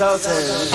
exalted.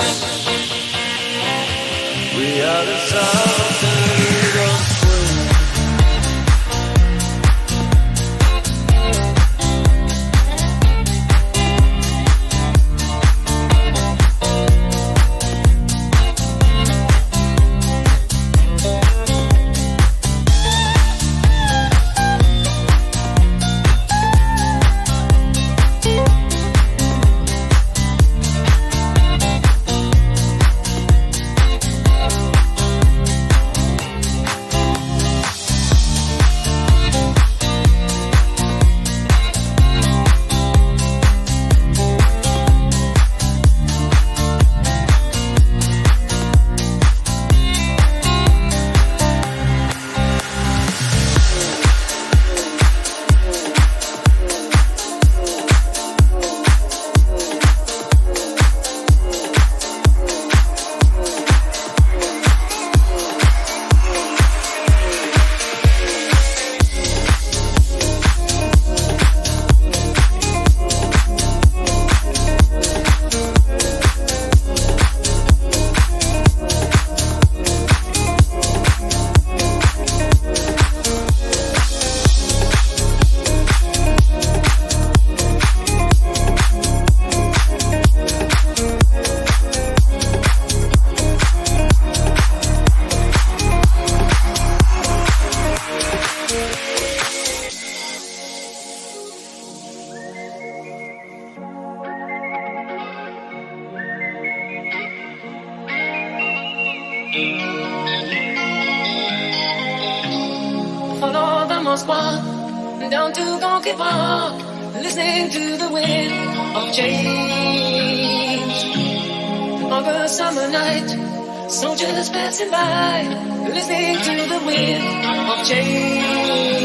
Follow the Moscow down to Donkey listening to the wind of change. Of a summer night, soldiers passing by, listening to the wind of change.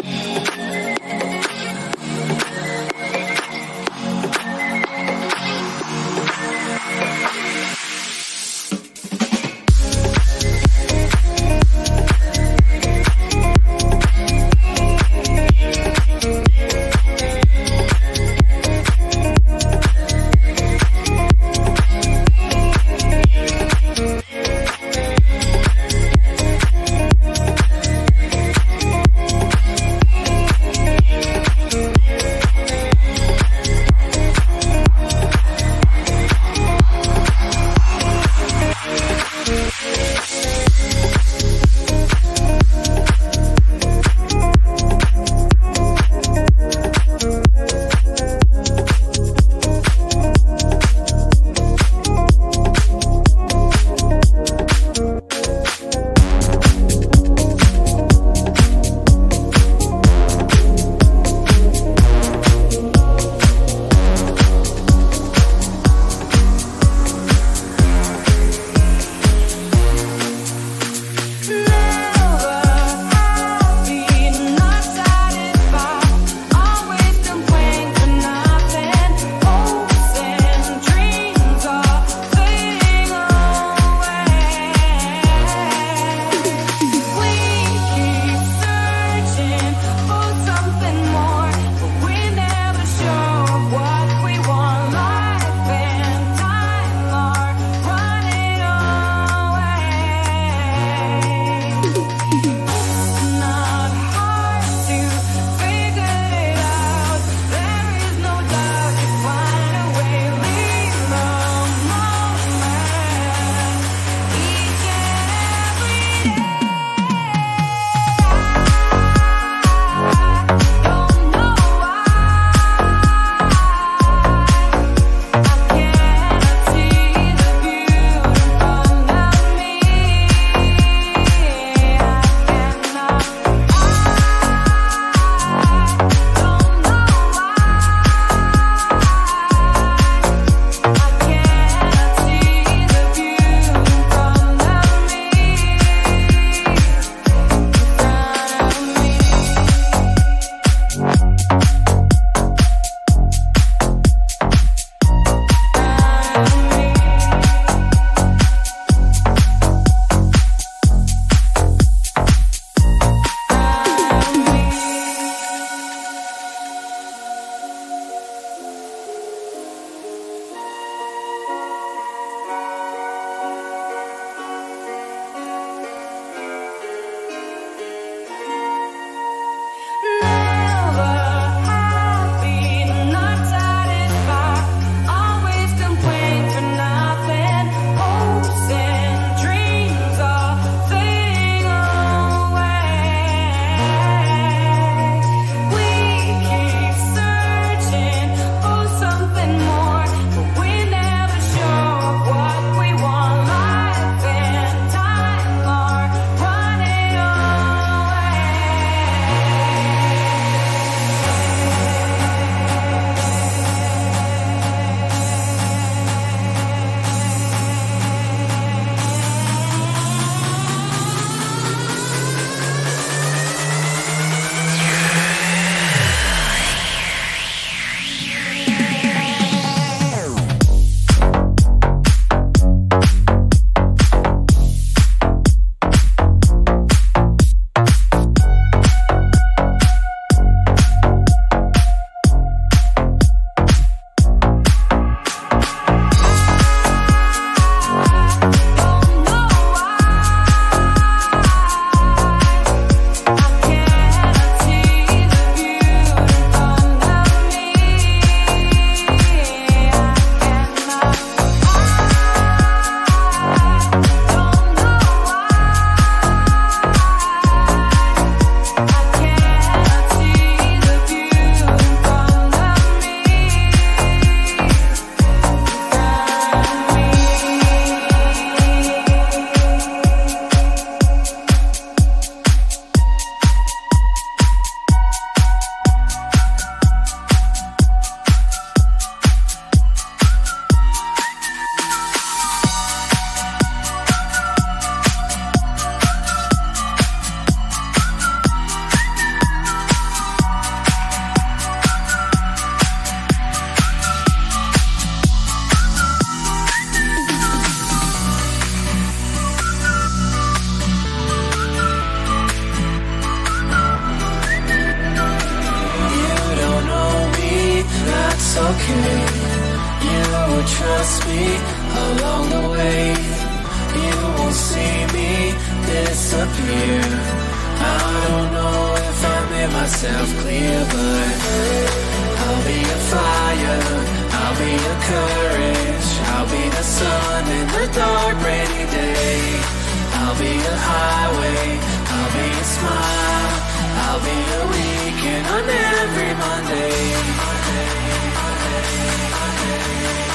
every Monday. Monday, Monday, Monday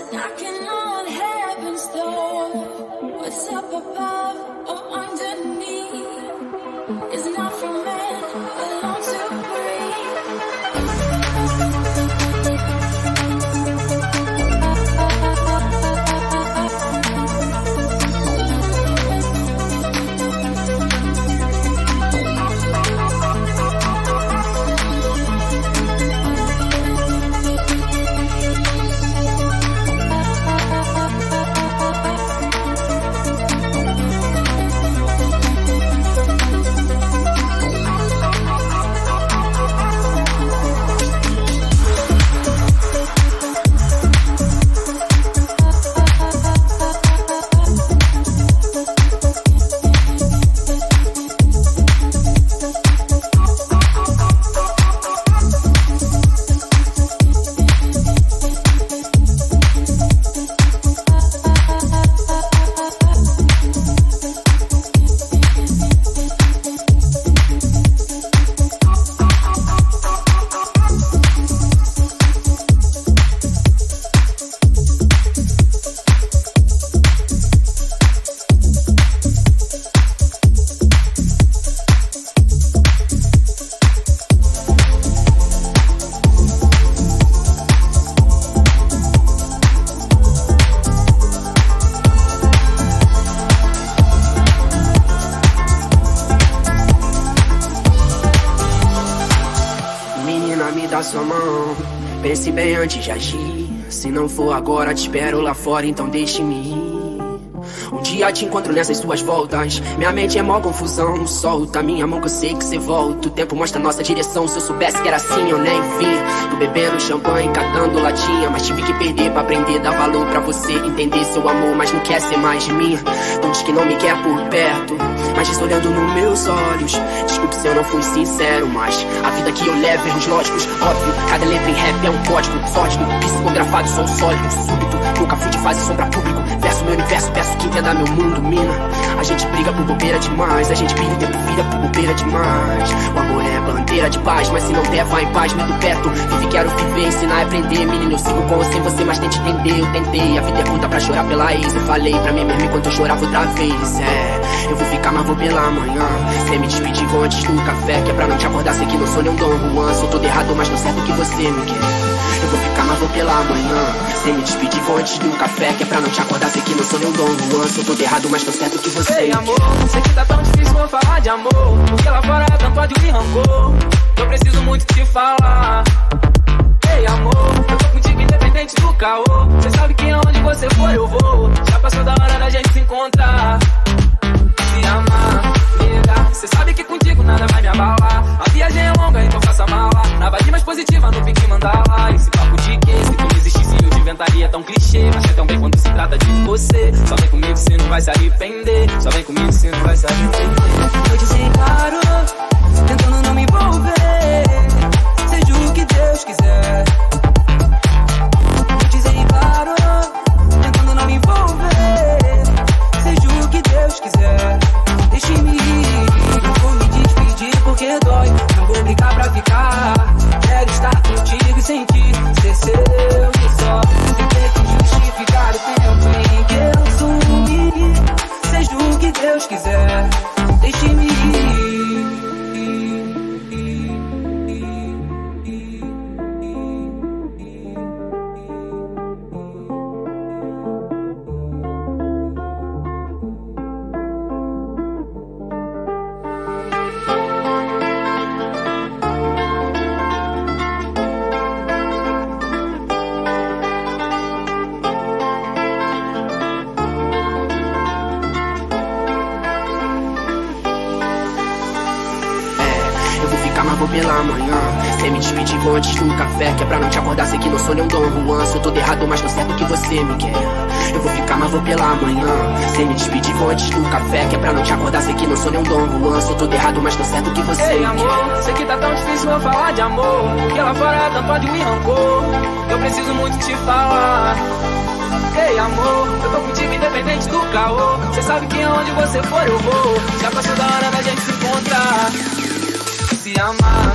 Knocking on heaven's door? What's up above? Antes de agir. Se não for agora, te espero lá fora, então deixe-me ir. Um dia te encontro nessas suas voltas. Minha mente é mó confusão. Solta minha mão que eu sei que cê volta. O tempo mostra nossa direção. Se eu soubesse que era assim, eu nem vi. Bebendo champanhe, catando latinha. Mas tive que perder pra aprender. Dar valor pra você entender seu amor, mas não quer ser mais de mim. Não diz que não me quer por perto. Mas diz olhando nos meus olhos. Desculpe se eu não fui sincero, mas a vida que eu levo, erros lógicos, óbvio. Cada letra em rap é um código. Sólido, psicografado, sou sólido, súbito. Nunca fui de fase sombra público. Verso meu universo, peço que entenda meu mundo, mina. A gente briga por bobeira demais. A gente briga o tempo vira por bobeira demais. O amor é bandeira de paz, mas se não der, vai em paz, muito perto. Vive, quero viver, ensinar e aprender. Menino, eu sigo com você, você, mas tente entender. Eu tentei, a vida é curta pra chorar pela ex. Eu falei pra mim mesmo enquanto eu chorava outra vez. É, eu vou ficar, mas vou pela manhã. Sem me despedir, vou antes do café. Que é pra não te acordar, sei que não sou nenhum Dom Juan. Sou todo errado, mas não certo que você me quer. Eu vou ficar, mas vou pela manhã. Sem me despedir, vou antes do café. Que é pra não te acordar, sei que não sou nenhum Dom Juan. Sou todo errado, mas tô certo que você Ei, amor, sei que tá tão difícil vou falar de amor. Porque lá fora tanto ódio e rancor. Eu preciso muito te falar. Ei, amor, eu tô contigo independente do caô. Cê sabe que aonde você for eu vou. Já passou da hora da gente se encontrar. Se amar, nega. Cê sabe que contigo me despedir, vou antes do café. Que é pra não te acordar, sei que não sou nenhum Dom Juan. Sou todo errado, mas tô certo que você me quer. Eu vou ficar, mas vou pela manhã. Sem me despedir, vou antes do café. Que é pra não te acordar, sei que não sou nenhum Dom Juan. Sou todo errado, mas tô certo que você Ei, me amor, quer. sei que tá tão difícil eu falar de amor. Porque lá fora tanto ódio e rancor. Eu preciso muito te falar. Ei, amor, eu tô contigo independente do caô. Cê sabe que aonde você for eu vou. Já passou da hora da gente se encontrar. Se amar,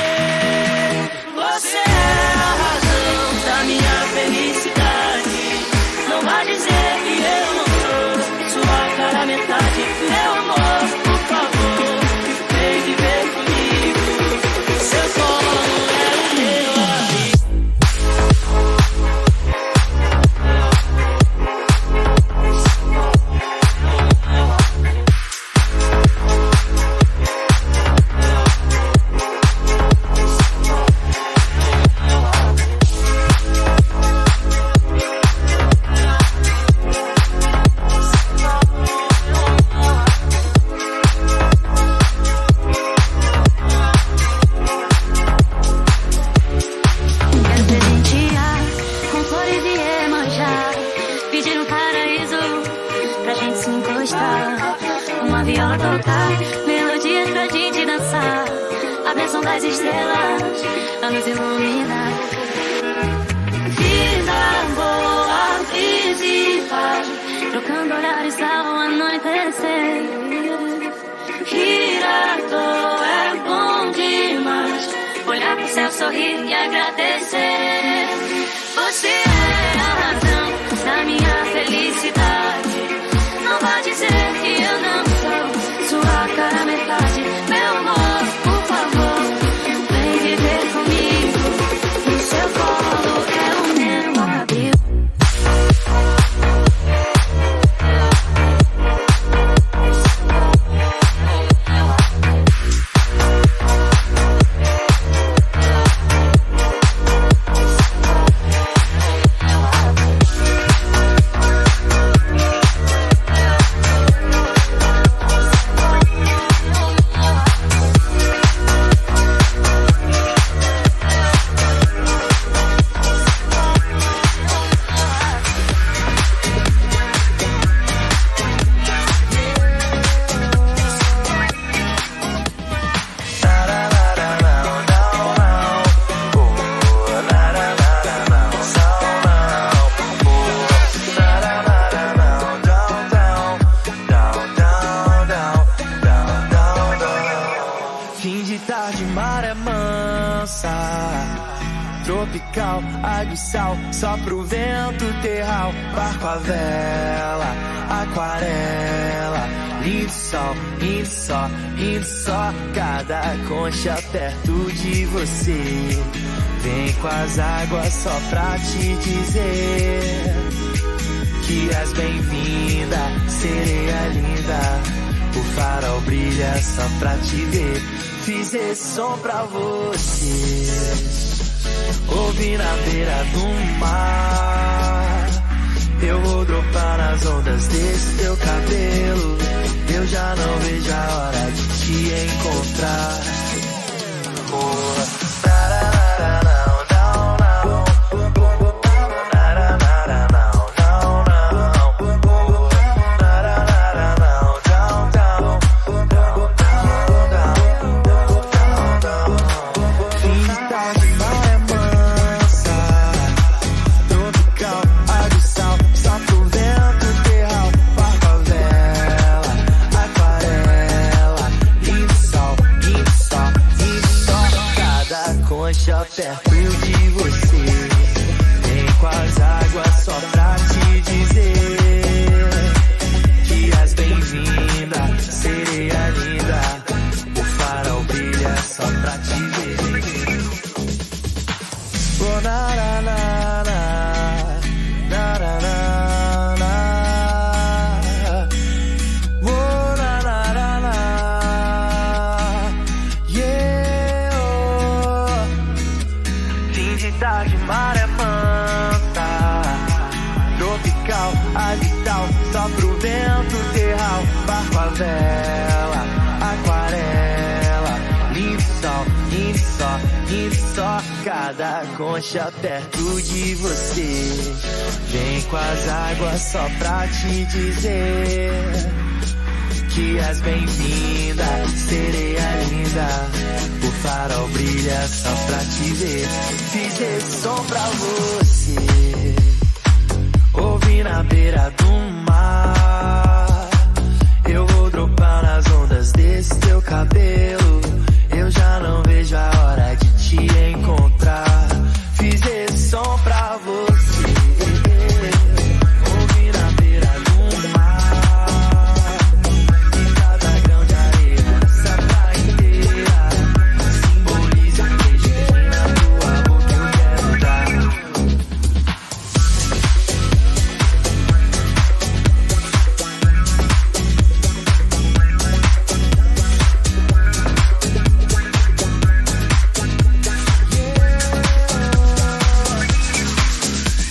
Você tarde, maré mansa. Tropical, sal, só pro vento terral. Barco a vela, aquarela. Lindo sol, lindo só, lindo só. Cada concha perto de você. Vem com as águas só pra te dizer que és bem-vinda, sereia linda. O farol brilha só pra te ver. Fiz esse som pra você. Ouvi na beira do mar. Eu vou dropar nas ondas desse teu cabelo. Eu já não vejo a hora de te encontrar. Oh, concha perto de você. Vem com as águas só pra te dizer que és bem-vinda, sereia linda. O farol brilha só pra te ver. Fiz esse som pra você. Ouvi na beira do mar. Eu vou dropar nas ondas desse teu cabelo. Eu já não vejo a hora de te encontrar.